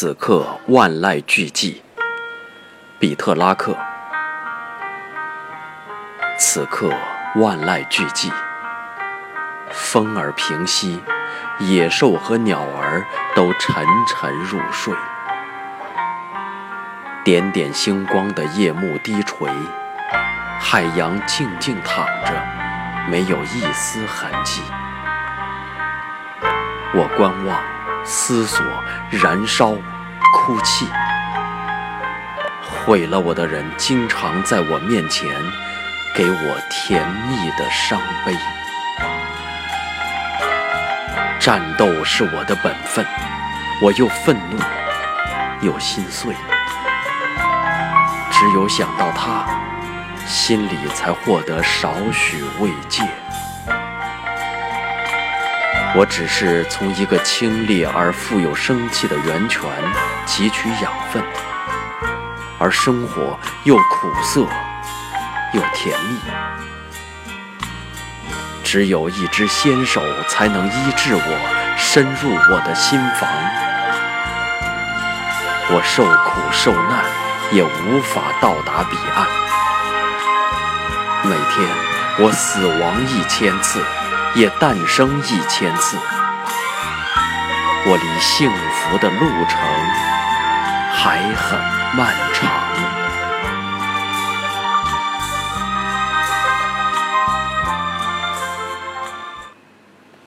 此刻万籁俱寂，比特拉克。此刻万籁俱寂，风儿平息，野兽和鸟儿都沉沉入睡。点点星光的夜幕低垂，海洋静静躺着，没有一丝痕迹。我观望，思索，燃烧，哭泣。毁了我的人，经常在我面前给我甜蜜的伤悲。战斗是我的本分，我又愤怒又心碎。只有想到他，心里才获得少许慰藉。我只是从一个清冽而富有生气的源泉汲取养分，而生活又苦涩又甜蜜。只有一只纤手才能医治我，深入我的心房。我受苦受难，也无法到达彼岸。每天，我死亡一千次。也诞生一千次，我离幸福的路程还很漫长。